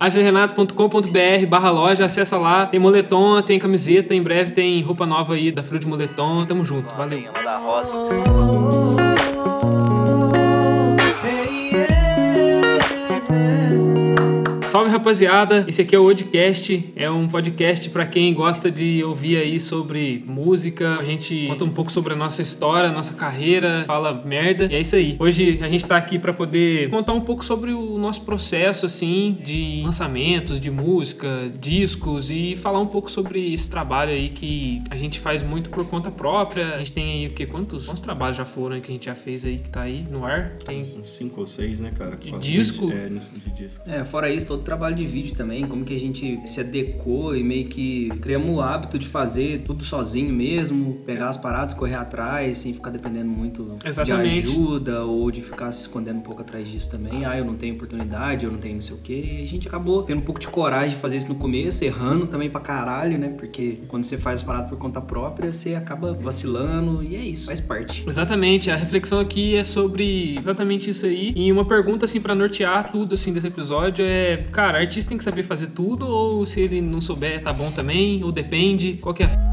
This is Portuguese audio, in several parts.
agilerenato.com.br barra loja, acessa lá. Tem moletom, tem camiseta, em breve tem roupa nova aí da Frio de Moletom. Tamo junto, valeu. Lá da. Salve rapaziada, esse aqui é o Odcast, é um podcast para quem gosta de ouvir aí sobre música. A gente conta um pouco sobre a nossa história, nossa carreira, fala merda. E é isso aí. Hoje a gente tá aqui para poder contar um pouco sobre o nosso processo assim de lançamentos de música, discos e falar um pouco sobre esse trabalho aí que a gente faz muito por conta própria. A gente tem aí o que quantos, quantos trabalhos já foram aí que a gente já fez aí que tá aí no ar? Tem Uns cinco ou seis, né, cara? De disco? De, é, de disco. É, fora isso, todo trabalho de vídeo também, como que a gente se adequou e meio que criamos o hábito de fazer tudo sozinho mesmo, pegar as paradas, correr atrás, sem ficar dependendo muito Exatamente. de ajuda ou de ficar se escondendo um pouco atrás disso também. Ah, eu não tenho oportunidade, eu não tenho não sei o quê. E a gente acabou tendo um pouco de coragem de fazer isso no começo, errando também pra caralho, né? Porque quando você faz as paradas por conta própria, você acaba vacilando e é isso, faz parte. Exatamente, a reflexão aqui é sobre exatamente isso aí. E uma pergunta assim pra nortear tudo assim desse episódio é, cara, artista tem que saber fazer tudo ou se ele não souber tá bom também, ou depende, qual que é a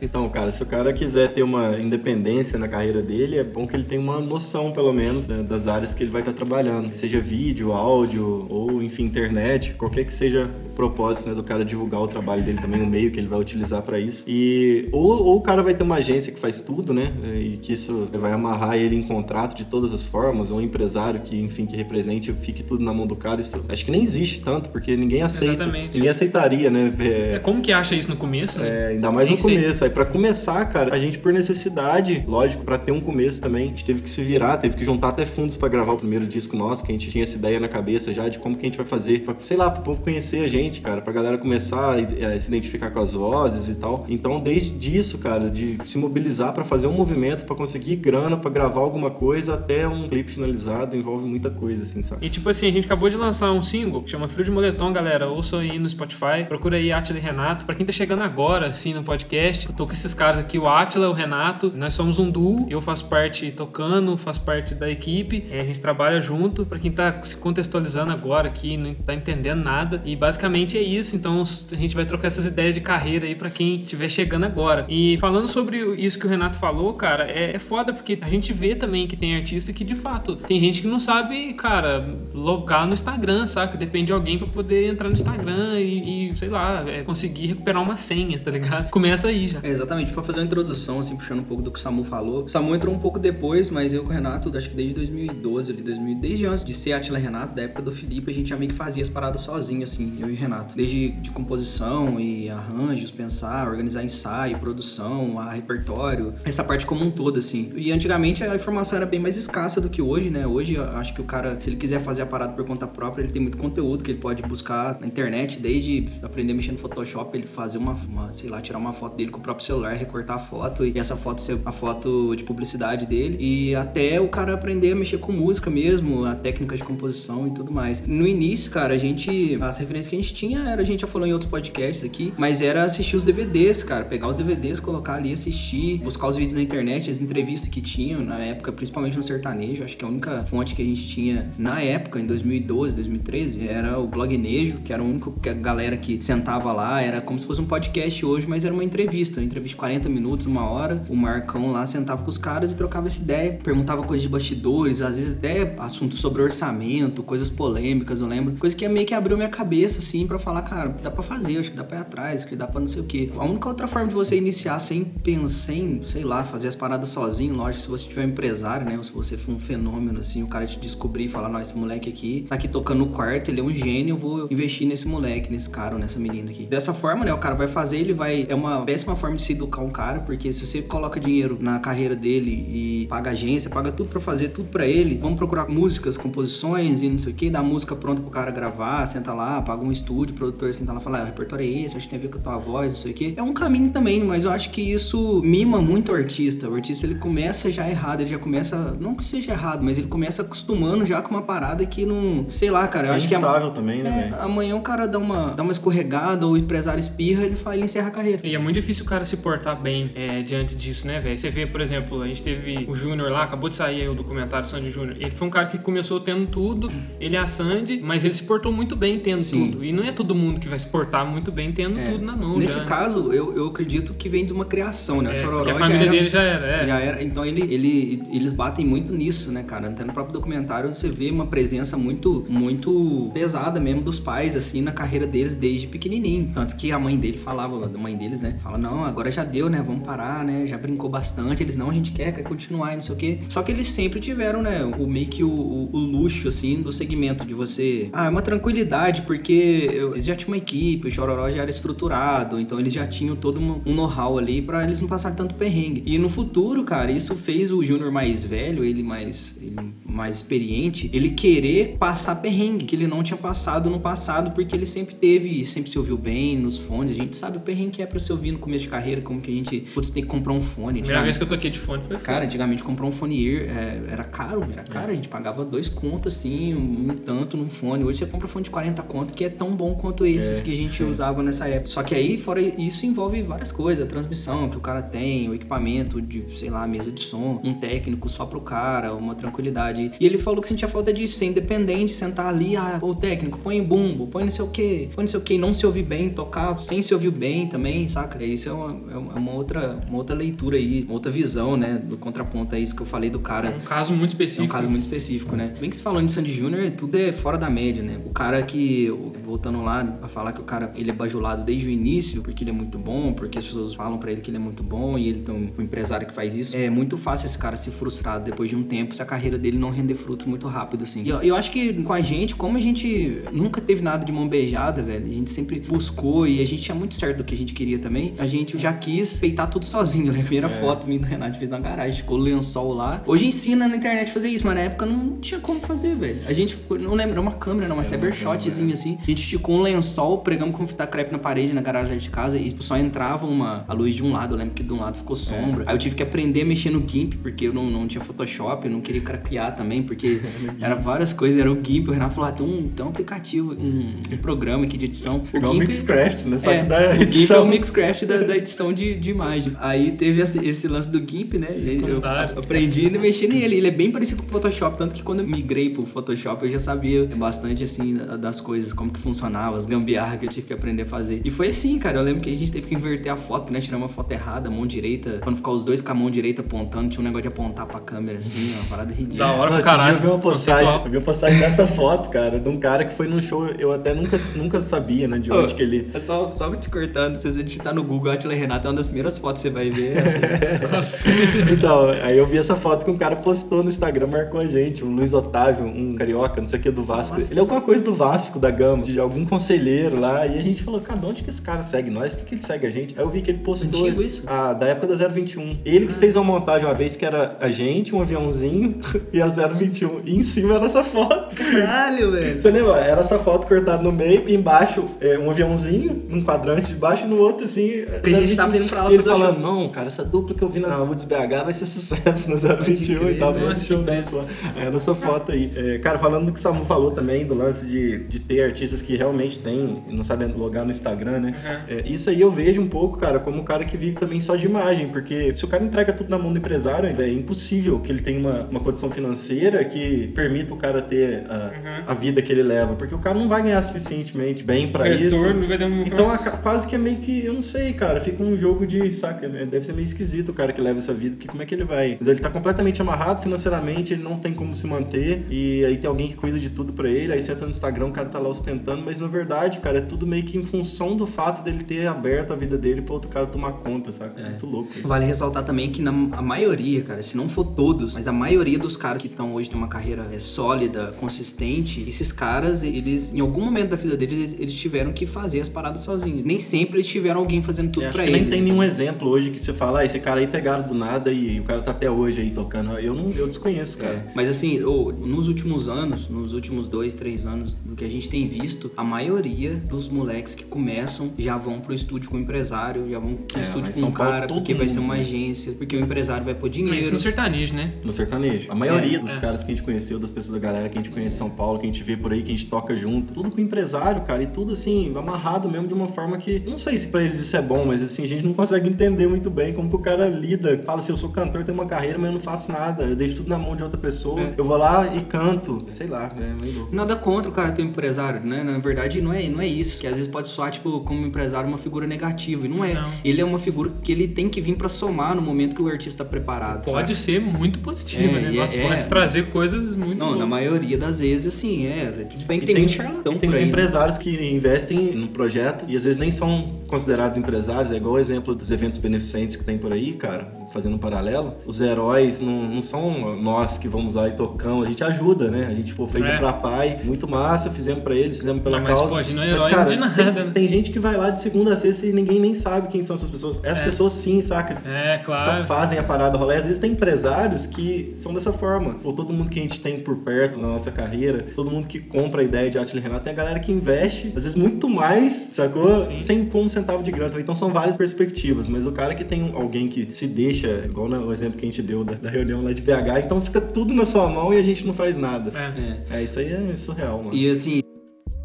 Então, cara, se o cara quiser ter uma independência na carreira dele, é bom que ele tenha uma noção, pelo menos, né, das áreas que ele vai estar trabalhando. Seja vídeo, áudio, ou, enfim, internet, qualquer que seja propósito né, do cara divulgar o trabalho dele também, o meio que ele vai utilizar para isso. E ou, ou o cara vai ter uma agência que faz tudo, né, e que isso vai amarrar ele em contrato de todas as formas, ou um empresário que, enfim, que represente, fique tudo na mão do cara. Isso acho que nem existe tanto, porque ninguém aceita. Exatamente. Ninguém aceitaria, né, É, ver- como que acha isso no começo? né? é, ainda mais Nem no sei. começo. Aí pra começar, cara, a gente por necessidade, lógico, pra ter um começo também, a gente teve que se virar, teve que juntar até fundos pra gravar o primeiro disco nosso, que a gente tinha essa ideia na cabeça já de como que a gente vai fazer, pra, sei lá, pro povo conhecer a gente, cara, pra galera começar a se identificar com as vozes e tal. Então, desde disso, cara, de se mobilizar pra fazer um movimento, pra conseguir grana, pra gravar alguma coisa, até um clipe finalizado, envolve muita coisa, assim, sabe? E tipo assim, a gente acabou de lançar um single que chama Frio de Moletom, galera. Ouçam aí no Spotify. Procura aí Atila e Renato. Pra quem tá chegando agora, assim, no podcast, eu tô com esses caras aqui, o Atila, o Renato. Nós somos um duo. Eu faço parte tocando, faço parte da equipe. É, a gente trabalha junto. Pra quem tá se contextualizando agora aqui, não tá entendendo nada. E basicamente é isso. Então a gente vai trocar essas ideias de carreira aí pra quem estiver chegando agora. E falando sobre isso que o Renato falou, cara, é, é foda porque a gente vê também que tem artista que de fato tem gente que não sabe, cara, logar no Instagram, saca? Depende de alguém pra poder entrar no Instagram e, e, sei lá, é, conseguir recuperar uma senha, tá ligado? Começa aí já. É, exatamente, pra fazer uma introdução, assim, puxando um pouco do que o Samu falou. O Samu entrou um pouco depois, mas eu com o Renato, acho que desde 2012, ali, 2000, desde antes de ser Atila Renato, da época do Felipe, a gente já meio que fazia as paradas sozinho, assim, eu e o Renato. Desde de composição e arranjos, pensar, organizar ensaio, produção, a repertório, essa parte como um todo, assim. E antigamente a informação era bem mais escassa do que hoje, né? Hoje acho que o cara, se ele quiser fazer a parada por conta própria, ele tem muito conteúdo que ele pode buscar na internet, desde aprender a mexer no Photoshop, ele fazer uma, uma, sei lá, tirar uma foto dele com o próprio celular, recortar a foto e essa foto ser a foto de publicidade dele e até o cara aprender a mexer com música mesmo, a técnica de composição e tudo mais. No início, cara, a gente, as referências que a gente tinha era, a gente já falou em outros podcasts aqui, mas era assistir os DVDs, cara, pegar os DVDs, colocar ali, assistir, buscar os vídeos na internet, as entrevistas que tinham na época, principalmente no sertanejo, acho que a única fonte que a gente tinha na época, em 2012, 2013, era o Blog Nejo, que era o único que a galera que sentava lá, era como se fosse um podcast hoje, mas era uma entrevista, uma entrevista de 40 minutos, uma hora, o Marcão lá sentava com os caras e trocava essa ideia, perguntava coisas de bastidores, às vezes até assuntos sobre orçamento, coisas polêmicas, eu lembro, coisa que meio que abriu minha cabeça, assim, pra falar, cara, dá pra fazer, acho que dá pra ir atrás, que dá pra não sei o quê. A única outra forma de você iniciar sem pensar em, sei lá, fazer as paradas sozinho, lógico, se você tiver um empresário, né, ou se você for um fenômeno, assim, o cara te descobrir e falar, não, esse moleque aqui tá aqui tocando no quarto, ele é um gênio, eu vou investir nesse moleque, nesse cara ou nessa menina aqui. Dessa forma, né, o cara vai fazer, ele vai, é uma péssima forma de se educar um cara, porque se você coloca dinheiro na carreira dele e paga agência, paga tudo pra fazer, tudo pra ele, vamos procurar músicas, composições e não sei o que, dá música pronta pro cara gravar, senta lá, paga um estúdio, o produtor sentar lá e falar, ah, o repertório é esse, acho que tem a ver com a tua voz, não sei o quê. É um caminho também, mas eu acho que isso mima muito o artista. O artista ele começa já errado, ele já começa, não que seja errado, mas ele começa acostumando já com uma parada que não, sei lá, cara, eu É acho que a- instável também, né, é, velho? amanhã o cara dá uma, dá uma escorregada ou o empresário espirra, ele, fala, ele encerra a carreira. E é muito difícil o cara se portar bem é, diante disso, né, velho? Você vê, por exemplo, a gente teve o Júnior lá, acabou de sair aí o documentário Sandy Júnior. Ele foi um cara que começou tendo tudo, ele é a Sandy, mas ele se portou muito bem tendo Sim. tudo. E não é todo mundo que vai se portar muito bem tendo É. tudo na mão. Nesse já. caso, eu, eu acredito que vem de uma criação, né? O É, Chororó a já família era- dele já era, é. Já era, então ele, ele, eles batem muito nisso, né, cara? Até no próprio documentário você vê uma presença muito, muito pesada mesmo dos pais, assim, na carreira deles desde pequenininho. Tanto que a mãe dele falava, a mãe deles, né? Fala, não, agora já deu, né? Vamos parar, né? Já brincou bastante. Eles, não, a gente quer, quer continuar e não sei o quê. Só que eles sempre tiveram, né? O meio que o, o- o luxo, assim, do segmento de você... Ah, é uma tranquilidade, porque eu- eles já tinham uma equipe, o Chororó já era estruturado, então eles já tinham todo um, um know-how ali pra eles não passarem tanto perrengue. E no futuro, cara, isso fez o Júnior mais velho, ele mais, ele mais experiente, ele querer passar perrengue, que ele não tinha passado no passado, porque ele sempre teve, sempre se ouviu bem nos fones. A gente sabe o perrengue que é pra se ouvir no começo de carreira, como que a gente, putz, tem que comprar um fone. Primeira vez que eu toquei de fone foi Cara, antigamente comprar um fone ear é, era caro, era caro. A gente pagava dois contos, assim, um, um tanto num fone. Hoje você compra fone de 40 conto que é tão bom quanto esses É, que a gente é. usava nessa época. Só que aí, fora isso, envolve várias coisas. A transmissão que o cara tem, o equipamento de, sei lá, mesa de som, um técnico só pro cara, uma tranquilidade. E ele falou que sentia falta de ser independente, sentar ali, ah, o técnico, põe bumbo, põe não sei o que, põe não sei o que, não se ouvir bem, tocar sem se ouvir bem também, saca? Isso é uma, é uma outra, uma outra leitura aí, uma outra visão, né, do contraponto a isso que eu falei do É cara. um caso muito É específico. um caso muito específico, né? Bem que se falando de Sandy Júnior, tudo é fora da média, né? O cara que, voltando lá a falar que o cara ele é bajulado desde o início, porque ele é muito bom, porque as pessoas falam pra ele que ele é muito bom e ele tem um, empresário que faz isso. É muito fácil esse cara se frustrar depois de um tempo se a carreira dele não render frutos muito rápido, assim. E eu, eu acho que com a gente, como a gente nunca teve nada de mão beijada, velho, a gente sempre buscou e a gente tinha muito certo do que a gente queria também, a gente já quis peitar tudo sozinho, né? A primeira foto minha do Renato fez na garagem, ficou lençol lá. Hoje ensina na internet fazer isso, mas na época não tinha como fazer, velho. A gente não lembro, era uma câmera, não, uma cybershotzinha assim. A gente esticou um lençol, pregamos com fita crepe na parede, na garagem de casa, e só entrava uma, a luz de um lado. Eu lembro que de um lado ficou sombra. Aí eu tive que aprender a mexer no GIMP, porque eu não, não tinha Photoshop, eu não queria craquear também, porque era várias coisas, era o GIMP. O Renato falou: ah, tem um, tem um aplicativo, um, um programa aqui de edição. Igual o GIMP- Mixcraft, né? Só é, que da o GIMP é edição. o Mixcraft da, da edição de, de imagem. Aí teve esse, esse lance do GIMP, né? Eu Secundário. aprendi a mexer nele. Ele é bem parecido com o Photoshop, tanto que quando eu migrei pro Photoshop eu já sabia bastante, assim, das coisas, como que funcionava, as gambiarras que eu tive que aprender a fazer. E foi assim, cara. Eu lembro que a gente teve que inverter a foto, né? Tirar uma foto errada, mão direita. Quando ficar os dois com a mão direita apontando, tinha um negócio de apontar pra câmera, assim, uma parada ridícula. Da hora Nossa, caralho. Eu vi uma postagem, eu vi uma postagem dessa foto, cara, de um cara que foi num show, eu até nunca, nunca sabia, né, de onde Ô, que ele... É só, só te cortando, se você digitar no Google Atila Renato, é uma das primeiras fotos que você vai ver. Assim. Nossa. Então, aí eu vi essa foto que um cara postou no Instagram, marcou a gente, um Luiz Otávio, um carioca, não sei o que, do Vasco. Nossa. Ele é alguma coisa do Vasco, da Gama, de algum conselheiro lá, e a gente falou, cara, de onde que esse cara segue nós? Por que que ele segue a gente? Aí eu vi que ele postou... Antigo isso? Ah, da época da 021. Ele que fez uma montagem uma vez que era a gente, um aviãozinho e a 021. E em cima era essa foto. Caralho, velho. Você lembra? Era essa foto cortada no meio e embaixo é, um aviãozinho, num quadrante de baixo e no outro assim. Que a gente tava indo pra lá E ele falando, não, cara, essa dupla que eu vi na Woods BH vai ser sucesso na 021 crer, e tal. nossa, Nossa, show dessa lá. Era essa foto aí. É, cara, falando do que o Samu falou também, do lance de, de ter artistas que realmente têm, não sabem logar no Instagram, né? Uhum. É, isso aí eu vejo um pouco, cara, como um cara que vive também só de imagem, porque se o cara entrega tudo na mão do empresário, velho, é impossível que ele tenha uma, uma condição financeira que permita o cara ter a, Uhum. a vida que ele leva, porque o cara não vai ganhar suficientemente bem pra o isso. um Então aca- quase que é meio que, eu não sei, cara, fica um jogo de, saca, né? deve ser meio esquisito o cara que leva essa vida, porque como é que ele vai? Ele tá completamente amarrado financeiramente, ele não tem como se manter, e aí tem alguém que cuida de tudo pra ele, aí você entra no Instagram, o cara tá lá ostentando, mas na verdade, cara, é tudo meio que em função do fato dele ter aberto a vida dele pra outro cara tomar conta, saca? É muito louco. isso. Vale ressaltar também que na, a maioria, cara, se não for todos, mas a maioria dos caras que estão hoje numa carreira é, sólida, consistente, esses caras, eles, em algum momento da vida deles, eles, eles tiveram que fazer as paradas sozinhos. Nem sempre eles tiveram alguém fazendo tudo É, acho pra que eles. nem tem nenhum exemplo hoje que você fala, ah, esse cara aí pegaram do nada e o cara tá até hoje aí tocando. Eu não, eu desconheço, cara. É, mas assim, nos últimos anos, nos últimos dois, três anos, do que a gente tem visto, a maioria dos moleques que começam já vão pro estúdio com o empresário, já vão pro É, estúdio com um cara, porque vai ser mundo, uma né? agência, porque o empresário vai pôr dinheiro. Isso no sertanejo, né? No sertanejo. A maioria É, dos é. caras que a gente conheceu, das pessoas da galera que a gente conhece em São Paulo, que a gente vê por aí, que a gente toca junto, tudo com empresário, cara, e tudo assim, amarrado mesmo de uma forma que. Não sei se pra eles isso é bom, mas assim, a gente não consegue entender muito bem como que o cara lida. Fala assim, eu sou cantor, tenho uma carreira, mas eu não faço nada. Eu deixo tudo na mão de outra pessoa. É. Eu vou lá e canto. Sei lá, é meio louco. Nada contra o cara ter um empresário, né? Na verdade, não é, não é isso. Que às vezes pode soar, tipo, como empresário, uma figura negativa. E não é. Não. Ele é uma figura que ele tem que vir pra somar no momento que o artista tá preparado. Pode sabe? ser muito positiva, É, né? Nossa, é- pode é. trazer coisas muito. Não, na loucas. maioria das vezes, assim, é. Tudo bem que E tem, muito charlatão tem os né? empresários que investem no projeto e às vezes nem são considerados empresários. É igual o exemplo dos eventos beneficentes que tem por aí, cara, fazendo um paralelo. Os heróis não, não são nós que vamos lá e tocamos, a gente ajuda, né? A gente pô, fez É. pra pai, muito massa, fizemos pra eles, fizemos pela Não, mas, causa. pô, a gente não é Mas, herói cara, de nada, tem, né? tem gente que vai lá de segunda a sexta e ninguém nem sabe quem são essas pessoas. Essas É. pessoas sim, saca? É, Só claro. fazem a parada rolar. Às vezes tem empresários que são dessa forma. Pô, todo mundo que a gente tem por perto na nossa carreira, todo mundo que compra a ideia de Atila Renato, tem a galera que investe, às vezes muito mais, sacou? Sim. Sem pôr um centavo de grana. Então são várias perspectivas. Mas o cara que tem alguém que se deixa, igual no exemplo que a gente deu da, da reunião lá de BH, então fica tudo na sua mão e a gente não faz nada. É. É. É, isso aí é surreal, mano. E assim,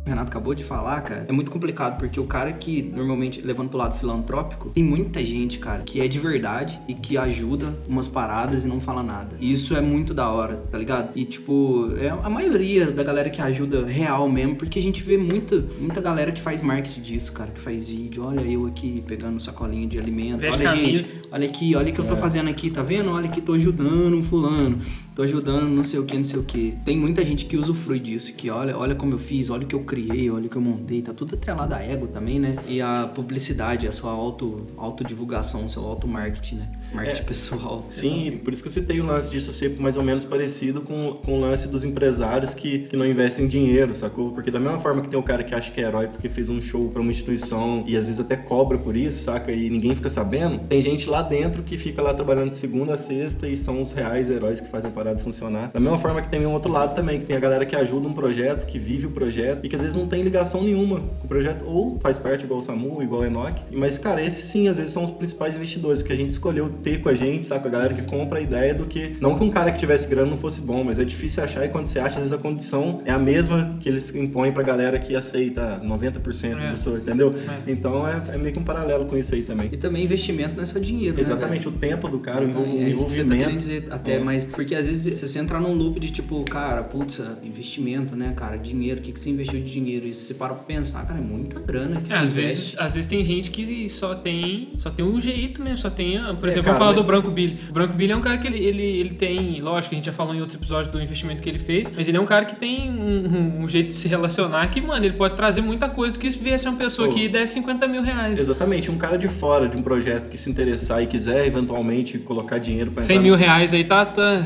o Renato acabou de falar, cara, é muito complicado, porque o cara que, normalmente, levando pro lado filantrópico, tem muita gente, cara, que é de verdade e que ajuda umas paradas e não fala nada. E isso é muito da hora, tá ligado? E, tipo, é a maioria da galera que ajuda real mesmo, porque a gente vê muita, muita galera que faz marketing disso, cara, que faz vídeo. Olha eu aqui pegando sacolinha de alimento. Veste olha, camisa. gente, olha aqui, olha o que eu tô fazendo aqui, tá vendo? Olha aqui, tô ajudando um fulano. Tô ajudando não sei o que, não sei o que. Tem muita gente que usufrui disso, que olha, olha como eu fiz, olha o que eu criei, olha o que eu montei. Tá tudo atrelado a ego também, né? E a publicidade, a sua auto, autodivulgação, o seu auto-marketing, né? Marketing É. pessoal. Sim, por isso que eu citei o lance disso ser mais ou menos parecido com, com o lance dos empresários que, que não investem dinheiro, sacou? Porque da mesma forma que tem o cara que acha que é herói porque fez um show pra uma instituição e às vezes até cobra por isso, saca? E ninguém fica sabendo, tem gente lá dentro que fica lá trabalhando de segunda a sexta e são os reais heróis que fazem a parada funcionar. Da mesma forma que tem um outro lado também, que tem a galera que ajuda um projeto, que vive o projeto e que às vezes não tem ligação nenhuma com o projeto, ou faz parte igual o Samu, igual o Enoch. Mas, cara, esses sim, às vezes são os principais investidores que a gente escolheu ter com a gente, saca? A galera que compra a ideia do que. Não que um cara que tivesse grana não fosse bom, mas é difícil achar e quando você acha, às vezes a condição é a mesma que eles impõem pra galera que aceita 90% É. do seu, entendeu? É. Então é, é meio que um paralelo com isso aí também. E também investimento não é só dinheiro, né, Exatamente, velho? o tempo do cara, o envol- o É isso que você tá querendo envolvimento. dizer até, É. mas porque às vezes se você entrar num loop de tipo, cara, putz, investimento, né, cara, dinheiro, o que, que você investiu de dinheiro? E se você para pra pensar, cara, é muita grana que É, se às investe. vezes, às vezes tem gente que só tem, só tem um jeito mesmo, só tem, por É, exemplo, cara, vamos falar mas- do Branco Billy. O Branco Billy é um cara que ele, ele, ele tem, lógico, a gente já falou em outros episódios do investimento que ele fez, mas ele é um cara que tem um, um- jeito de se relacionar que, mano, ele pode trazer muita coisa que se viesse uma pessoa Pô. que desse 50 mil reais. Exatamente, um cara de fora de um projeto que se interessar e quiser eventualmente colocar dinheiro pra 100 entrar mil no- reais aí tá. tá...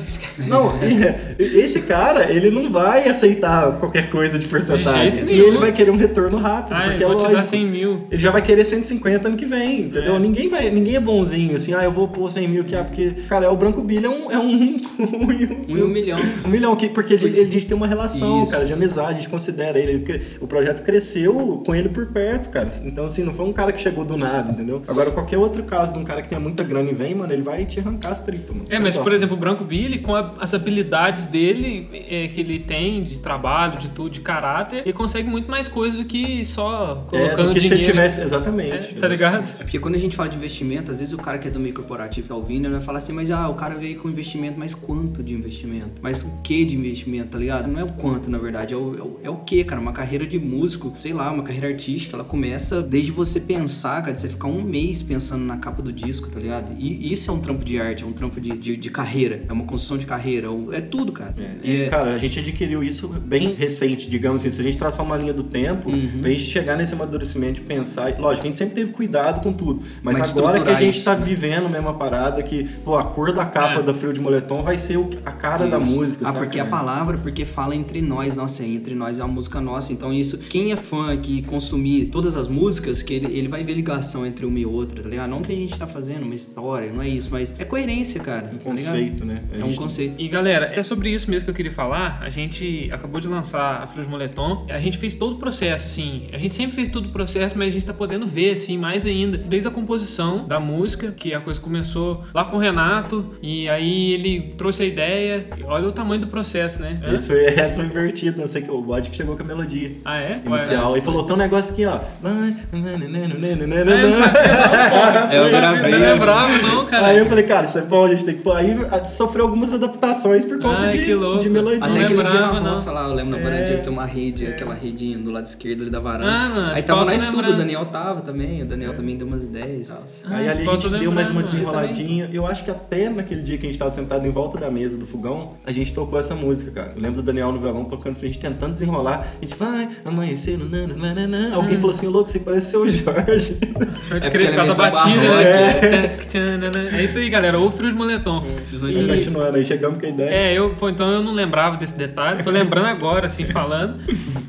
Não, e- esse cara, ele não vai aceitar qualquer coisa de porcentagem. E ele vai querer um retorno rápido, Ah, porque eu é te dar lógico. 100 mil. Ele já vai querer 150 ano que vem, entendeu? É. Ninguém, vai, ninguém é bonzinho, assim, ah, eu vou pôr 100 mil aqui, ah, porque, cara, é o Branco Billy é um, é um, Um em um milhão. um milhão, que, porque ele, ele- a gente tem uma relação, Isso. cara, de amizade, a gente considera ele, porque o projeto cresceu com ele por perto, cara. Então, assim, não foi um cara que chegou do nada, entendeu? Agora, qualquer outro caso de um cara que tenha muita grana e vem, mano, ele vai te arrancar as tripas, mano. É, mas Só. por exemplo, o Branco Billy, com a- as habilidades dele, é, que ele tem de trabalho, de tudo, de caráter, ele consegue muito mais coisa do que só É, colocando do que se ele dinheiro. tivesse, É, exatamente. tá ligado? É porque quando a gente fala de investimento, às vezes o cara que é do meio corporativo tá ouvindo, ele vai falar assim, mas ah, o cara veio com investimento, mas quanto de investimento? Mas o que de investimento, tá ligado? Não é o quanto, na verdade, é o, é o, é o que, cara? Uma carreira de músico, sei lá, uma carreira artística, ela começa desde você pensar, cara, de você ficar um mês pensando na capa do disco, tá ligado? E isso é um trampo de arte, é um trampo de, de, de carreira, é uma construção de carreira, é tudo, cara. É, e, É- cara, a gente adquiriu isso bem recente, digamos assim. Se a gente traçar uma linha do tempo, Uhum. pra gente chegar nesse amadurecimento de pensar. Lógico, a gente sempre teve cuidado com tudo. Mas, Mas agora que a gente isso, tá né? vivendo mesmo uma parada que, pô, a cor da capa É. da Frio de Moletom vai ser o- a cara da Isso. música, Ah, saca? porque a palavra, porque fala entre nós, nossa, entre nós é uma música nossa. Então isso, quem é fã que consumir todas as músicas, que ele, ele vai ver ligação entre uma e outra, tá ligado? Não que a gente tá fazendo uma história, não é isso, mas é coerência, cara. Um tá ligado? conceito, né? A É um gente- conceito. E galera, é sobre isso mesmo que eu queria falar. A gente acabou de lançar a Frio de Moletom. A gente fez todo o processo, assim. A gente sempre fez todo o processo, mas a gente tá podendo ver, assim, mais ainda. Desde a composição da música, que a coisa começou lá com o Renato. E aí ele trouxe a ideia. Olha o tamanho do processo, né? Hã? Esse foi, esse foi invertido, não sei que o bode que chegou com a melodia. Ah, é? Inicial. Ué, E falou, tem um negócio aqui, ó. Ah, eu não sabia, não, pô. Eu Não gravei. Não lembrava, não, cara. Aí eu falei, cara, isso é bom, a gente tem que pôr. Aí sofreu algumas adaptações por conta Ai, de, de melodia. Até Não aquele dia lembrava, na não. roça lá, eu lembro na É. que tem uma rede, aquela redinha do lado esquerdo ali da varanda. Ah, mano, Aí tava tô estudo, o. Daniel tava também, o Daniel também deu umas ideias. Ah, Aí ali a gente deu mais uma desenroladinha. Eu acho que até naquele dia que a gente tava sentado em volta da mesa do fogão, a gente tocou essa música, cara. Eu lembro do Daniel no violão tocando, a gente tentando desenrolar. A gente vai amanhecer, nananana. Alguém falou assim, louco, você parece ser o Jorge. Pode É crer, por causa da é batida, né? Tchanana. É isso aí, galera. Ou frio de moletom. Aí E- continuando, aí chegamos com a ideia. É, eu, pô, então eu não lembrava desse detalhe, tô lembrando agora, assim, falando.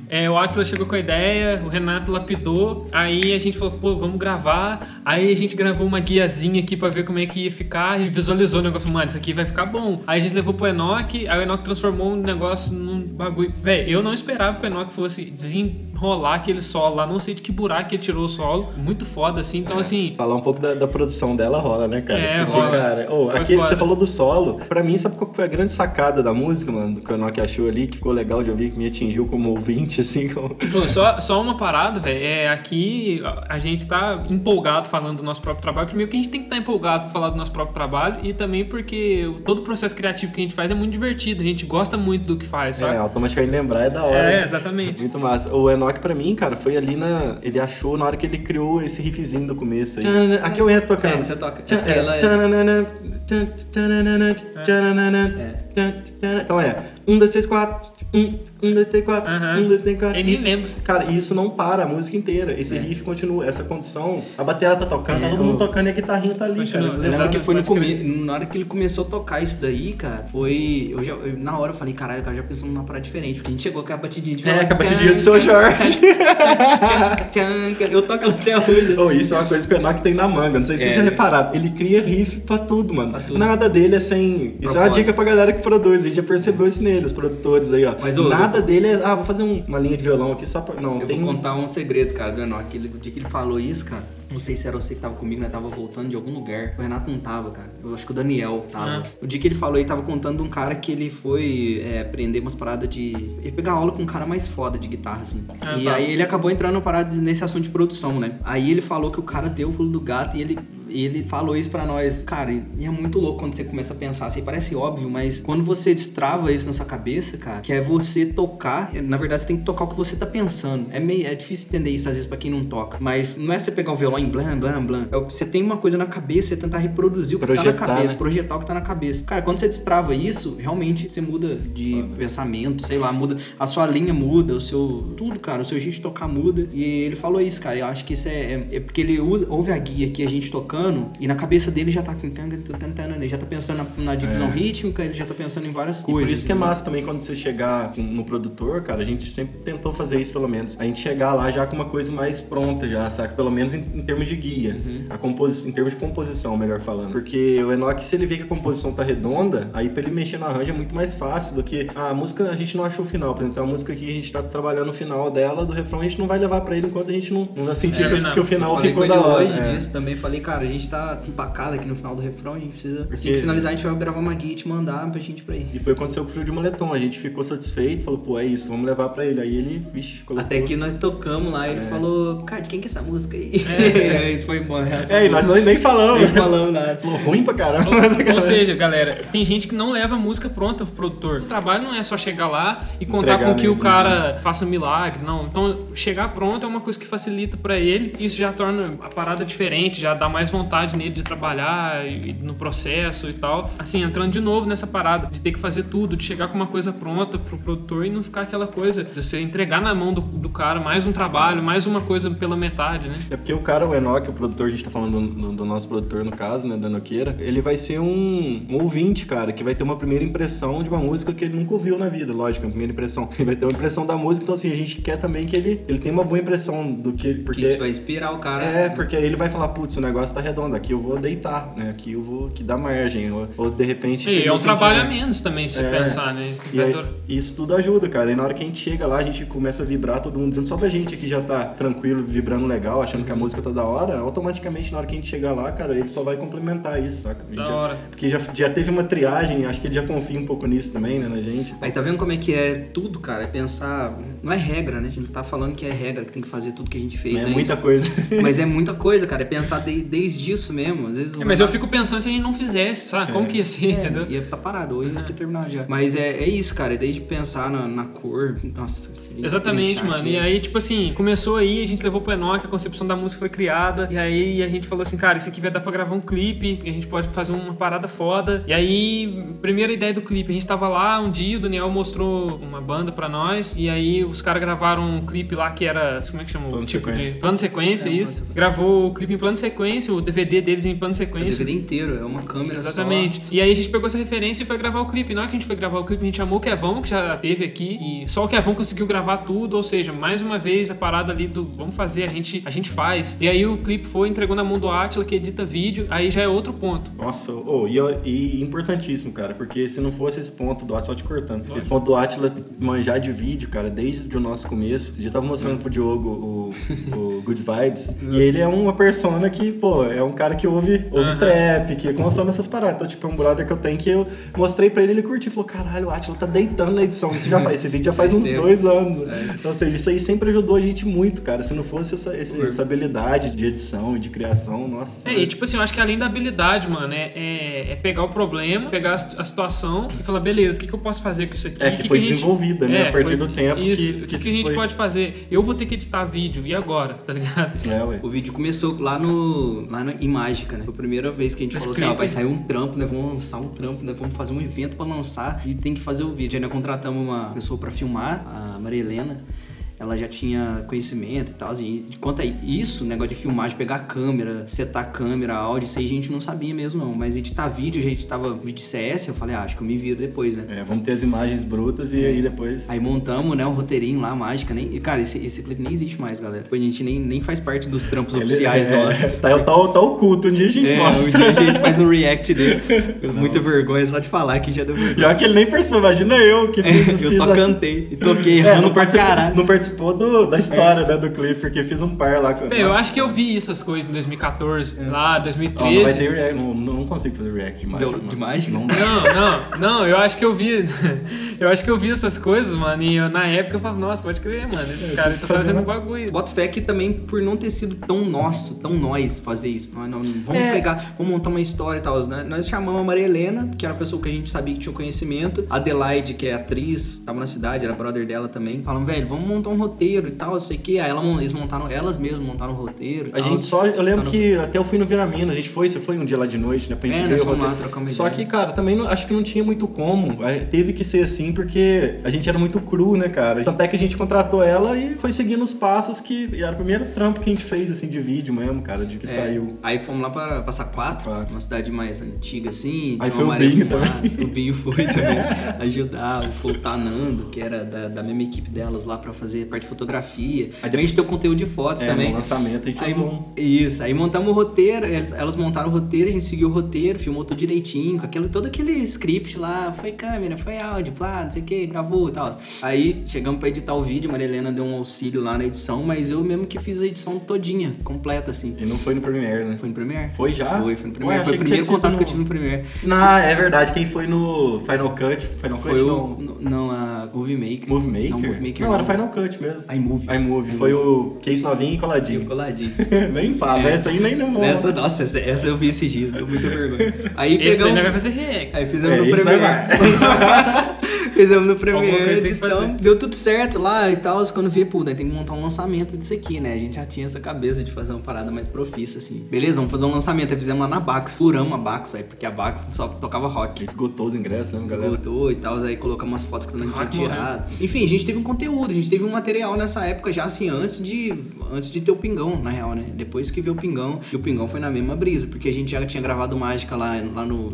É, o Atila chegou com a ideia, o Renato lapidou, aí a gente falou, pô, vamos gravar. Aí a gente gravou uma guiazinha aqui pra ver como é que ia ficar, a gente visualizou o negócio, mano, isso aqui vai ficar bom. Aí a gente levou pro Enoch, aí o Enoch transformou o negócio num bagulho. Véi, eu não esperava que o Enoch fosse desenrolar aquele solo lá, não sei de que buraco que ele tirou o solo, muito foda, assim, então assim. Falar um pouco da, da produção dela rola, né, cara? É, Porque, rola. cara, aquele, foda. você falou do solo. Pra mim, sabe qual que foi a grande sacada da música, mano? Do que o Enoch achou ali, que ficou legal de ouvir, que me atingiu como ouvinte, assim. Como... Pô, só, só uma parada, velho. É, aqui a gente tá empolgado falando do nosso próprio trabalho. Primeiro que a gente tem que estar empolgado pra falar do nosso próprio trabalho e também porque todo o processo criativo que a gente faz é muito divertido. A gente gosta muito do que faz, É, sabe? automaticamente lembrar é da hora. É, exatamente. Muito massa. O Enoch, pra mim, cara, foi ali na. Ele achou na hora que ele criou esse riffzinho do começo aí. Aqui eu entro tocando. É, você toca. É Tchan- porque ela é- tchan- Então é. Um, dois, três, quatro. Um, um, dois, três, quatro. Aham. Um, dois, três, quatro. Eu nem Isso- lembro. Cara, e isso não para a música inteira. Esse É. riff continua. Essa condição. A bateria tá tocando, tá É, todo mundo o- tocando e a guitarrinha tá ali, Continua. cara. Eu lembro Exato, que foi no começo, na hora que ele começou a tocar isso daí, cara, foi. Eu já, eu- na hora eu falei, caralho, o cara já pensou numa parada diferente. Porque a gente chegou com a batidinha de É, com a batidinha do seu Jorge. Eu toco ela até hoje. Oh, assim. isso é uma coisa que o Enoch tem na manga, não sei se É. vocês já repararam. Ele cria riff pra tudo, mano. Pra tudo. Nada dele é sem. Isso é uma dica pra galera que produz. A gente já percebeu isso nele, os produtores aí, ó. Mas, ô, Nada dele é. Ah, vou fazer um- uma linha de violão aqui só pra. Não, Eu tem. vou contar um segredo, cara, do Enoch. Ele, o dia que ele falou isso, cara, não sei se era você que tava comigo, né? Tava voltando de algum lugar. O Renato não tava, cara. Eu acho que o Daniel tava. Ah. O dia que ele falou, ele tava contando de um cara que ele foi é, aprender umas paradas de. Ele pegar aula com um cara mais foda de guitarra, assim. Ah, e tá. aí ele acabou entrando na parada nesse assunto de produção, né? Aí ele falou que o cara deu o pulo do gato e ele. E ele falou isso pra nós. Cara, e é muito louco quando você começa a pensar assim, parece óbvio, mas quando você destrava isso na sua cabeça, cara, que é você tocar, na verdade você tem que tocar o que você tá pensando. É meio é difícil entender isso às vezes pra quem não toca, mas não é você pegar o violão em blam blam blam, é o que você tem uma coisa na cabeça, você tentar reproduzir o que tá Projetar, na cabeça, né? projetar o que tá na cabeça. Cara, quando você destrava isso, realmente você muda de pensamento, sei lá, muda a sua linha muda, o seu tudo, cara, o seu jeito de tocar muda. E ele falou isso, cara. Eu acho que isso é, é, é porque ele usa, ouve a guia aqui a gente tocando e na cabeça dele já tá com ele já tá pensando na, na divisão É. rítmica, ele já tá pensando em várias E coisas. por isso que é massa também quando você chegar no produtor, cara, a gente sempre tentou fazer isso pelo menos. A gente chegar lá já com uma coisa mais pronta já, saca? Pelo menos em, em termos de guia. Uhum. A composição, em termos de composição, melhor falando. Porque o Enoch, se ele vê que a composição tá redonda, aí pra ele mexer no arranjo é muito mais fácil do que ah, a música a gente não achou o final. Por exemplo, tem uma música que a gente tá trabalhando o final dela, do refrão, a gente não vai levar pra ele enquanto a gente não, não sentir É, que, o- não. que o final ficou da hora. hoje É. disso também. Falei, cara, gente tá empacado aqui no final do refrão, a gente precisa. Assim Porque- que finalizar, a gente vai gravar uma guia e te mandar pra gente ir pra aí. E foi o que aconteceu com o Frio de Moletom. A gente ficou satisfeito, falou, pô, é isso, vamos levar pra ele. Aí ele, vixe, colocou. Até que nós tocamos lá, ele É. falou, cara, de quem que é essa música aí? Isso foi bom, a reação É, e nós nem, nem falamos. nem falamos nada. Falou ruim pra caramba. Ou, ou seja, galera, tem gente que não leva a música pronta pro produtor. O trabalho não é só chegar lá e contar Entregar com que o mesmo, cara faça um milagre, não. Então, chegar pronto é uma coisa que facilita pra ele e isso já torna a parada diferente, já dá mais vontade nele de trabalhar e, no processo e tal. Assim, entrando de novo nessa parada de ter que fazer tudo, de chegar com uma coisa pronta pro produtor e não ficar aquela coisa de você entregar na mão do, do cara mais um trabalho, mais uma coisa pela metade, né? É porque o cara, o Enoch, o produtor, a gente tá falando do, do nosso produtor no caso, né, da Noqueira, ele vai ser um, um, ouvinte, cara, que vai ter uma primeira impressão de uma música que ele nunca ouviu na vida, lógico, uma primeira impressão. Ele vai ter uma impressão da música, então assim, a gente quer também que ele, ele tenha uma boa impressão do que... Porque, que isso vai inspirar o cara. É, porque aí ele vai falar, putz, o negócio tá redondo, aqui eu vou deitar, né, aqui eu vou que dá margem, ou, ou de repente... E é um trabalho a menos também, se é, pensar, né? E aí, isso tudo ajuda, cara, e na hora que a gente chega lá, a gente começa a vibrar todo mundo junto, só da gente aqui já tá tranquilo, vibrando legal, achando que a música tá da hora, automaticamente na hora que a gente chegar lá, cara, ele só vai complementar isso, saca? Da já, hora. Porque já, já teve uma triagem, acho que ele já confia um pouco nisso também, né, na gente. Aí tá vendo como é que é tudo, cara? É pensar. Não é regra, né? A gente não tá falando que é regra, que tem que fazer tudo que a gente fez. É né? muita isso. coisa. Mas é muita coisa, cara. É pensar de, desde isso mesmo. Às vezes. É, mas eu fico pensando se a gente não fizesse, sabe? É. Como que ia ser, é, entendeu? Ia estar tá parado, ou ia ter terminado já. Mas é, é isso, cara. É desde pensar na, na cor. Nossa, Exatamente, mano. Aqui. E aí, tipo assim, começou aí, a gente levou pro Enoch, a concepção da música foi criada. E aí a gente falou assim, cara, isso aqui vai dar pra gravar um clipe, a gente pode fazer uma parada foda. E aí, primeira ideia do clipe, a gente tava lá um dia, o Daniel mostrou uma banda pra nós, e aí os caras gravaram um clipe lá que era, como é que chama? Plano tipo sequência. de plano de sequência, é, isso. Gravou o clipe em plano de sequência, o DVD deles em plano sequência. O DVD inteiro, é uma câmera Exatamente. Só. E aí a gente pegou essa referência e foi gravar o clipe. Na hora que a gente foi gravar o clipe, a gente chamou o Kevão, que já teve aqui, e só o Kevão conseguiu gravar tudo, ou seja, mais uma vez a parada ali do vamos fazer, a gente, a gente faz. E aí o clipe foi, entregou na mão do Atila, que edita vídeo, aí já é outro ponto. Nossa, oh, e, e importantíssimo, cara, porque se não fosse esse ponto do Atila, só te cortando, Nossa. esse ponto do Atila manjar de vídeo, cara, desde o nosso começo, já tava mostrando pro Diogo o, o Good Vibes, e ele é uma persona que, pô, é um cara que ouve, ouve trap, que consome essas paradas. Então, tipo, é um brother que eu tenho que eu mostrei pra ele, ele curtiu, falou, caralho, o Atila tá deitando na edição, isso já faz, esse vídeo já faz, faz uns tempo. dois anos. É. Então, ou seja, isso aí sempre ajudou a gente muito, cara, se não fosse essa, essa, essa habilidade de edição e de criação, nossa. É, e tipo assim, eu acho que além da habilidade, mano, é, é, é pegar o problema, pegar a, situação e falar, beleza, o que, que eu posso fazer com isso aqui? É, que, que foi que desenvolvida, gente... né? É, a partir do tempo isso, que, que, que, que a gente foi... pode fazer? Eu vou ter que editar vídeo, e agora? Tá ligado? É, ué. O vídeo começou lá no lá em Mágica, né? Foi a primeira vez que a gente Mas falou assim, ó, vai sair um trampo, né? Vamos lançar um trampo, né? Vamos fazer um evento pra lançar e tem que fazer o vídeo. Aí nós contratamos uma pessoa pra filmar, a Maria Helena ela já tinha conhecimento e tal. E quanto a isso, o negócio de filmar, de pegar a câmera, setar a câmera, áudio, isso aí a gente não sabia mesmo, não. Mas editar vídeo, a gente tava vídeo CS, eu falei, ah, acho que eu me viro depois, né? É, vamos ter as imagens brutas e aí depois. Aí montamos, né, um roteirinho lá, mágica, nem. E, cara, esse, esse clipe nem existe mais, galera. A gente nem, nem faz parte dos trampos Ele, oficiais é, nossos. Tá, tá, tá oculto, um dia a gente é, mostra. Um dia a gente faz um react dele. Muita vergonha só de falar que já deu vergonha. Pior que ele nem participou, imagina eu que fiz. É, eu fiz só assim. cantei e toquei é, não participou, não participou do, da história, né, do clipe, porque fiz um par lá. Bem, eu acho que eu vi essas coisas em 2014, é. lá, 2013. Oh, não vai ter react, não, não consigo fazer react de mágica. De mágica? Não, não, não, não, eu acho que eu vi. eu acho que eu vi essas coisas, mano, e eu, na época eu falo, nossa, pode crer, mano, esses caras estão fazendo um bagulho. Boto fé que também por não ter sido tão nosso, tão nós fazer isso. Não, não, vamos é. pegar, vamos montar uma história e tal. Né? Nós chamamos a Maria Helena, que era a pessoa que a gente sabia que tinha conhecimento. A Adelaide, que é atriz, tava na cidade, era brother dela também. Falamos, velho, vamos montar um roteiro e tal, não sei o que. Aí ela eles montaram, elas mesmas montaram o roteiro. A gente só, eu lembro que até eu fui no Viramina, a gente foi, você foi um dia lá de noite, né? Pra gente é, ver o roteiro. Lá, trocar só que, cara, também não, acho que não tinha muito como. Teve que ser assim porque a gente era muito cru, né, cara? Tanto é que a gente contratou ela e foi seguindo os passos que era o primeiro trampo que a gente fez, assim, de vídeo mesmo, cara, de que é, saiu. Aí fomos lá pra Passar Quatro, uma cidade mais antiga, assim. Aí foi o Binho também. O Binho foi também ajudar, o Fultanando, que era da, da mesma equipe delas lá pra fazer parte de fotografia. Aí depois a gente tem o conteúdo de fotos é, também. No lançamento a gente aí, um... Isso, aí montamos o roteiro, elas montaram o roteiro, a gente seguiu o roteiro, filmou tudo direitinho, com aquele, todo aquele script lá, foi câmera, foi áudio, plá, não sei o que, gravou e tal. Aí chegamos pra editar o vídeo, a Maria Helena deu um auxílio lá na edição, mas eu mesmo que fiz a edição todinha, completa, assim. E não foi no Premiere, né? Foi no Premiere? Foi já? Foi, foi no Premiere. Ué, foi o primeiro contato no... que eu tive no Premiere. Não, é verdade. Quem foi no Final Cut? Final foi Cut, o, não. Não, a Movie Maker. Movie Maker? Não, não, era Final Cut mesmo. iMovie. iMovie. Foi o case novinho e coladinho. Coladinho. nem fala, é. essa aí nem não Essa, nossa, essa, essa eu vi esse dia, deu muita vergonha. Aí Esse aí vai fazer react. Aí fizemos é, no Premiere. Fizemos no Premiere, então deu tudo certo lá e tal. Quando vi, pô, daí tem que montar um lançamento disso aqui, né? A gente já tinha essa cabeça de fazer uma parada mais profissa, assim. Beleza, vamos fazer um lançamento. Aí fizemos lá na Bax, furamos a Bax, velho, porque a Bax só tocava rock. Esgotou os ingressos, né, galera? Esgotou e tal, aí colocamos umas fotos que não tinha Rock morreu. tirado. Enfim, a gente teve um conteúdo, a gente teve um material nessa época já, assim, antes de, antes de ter o Pingão, na real, né? Depois que veio o Pingão, e o Pingão foi na mesma brisa, porque a gente já tinha gravado Mágica lá, lá no...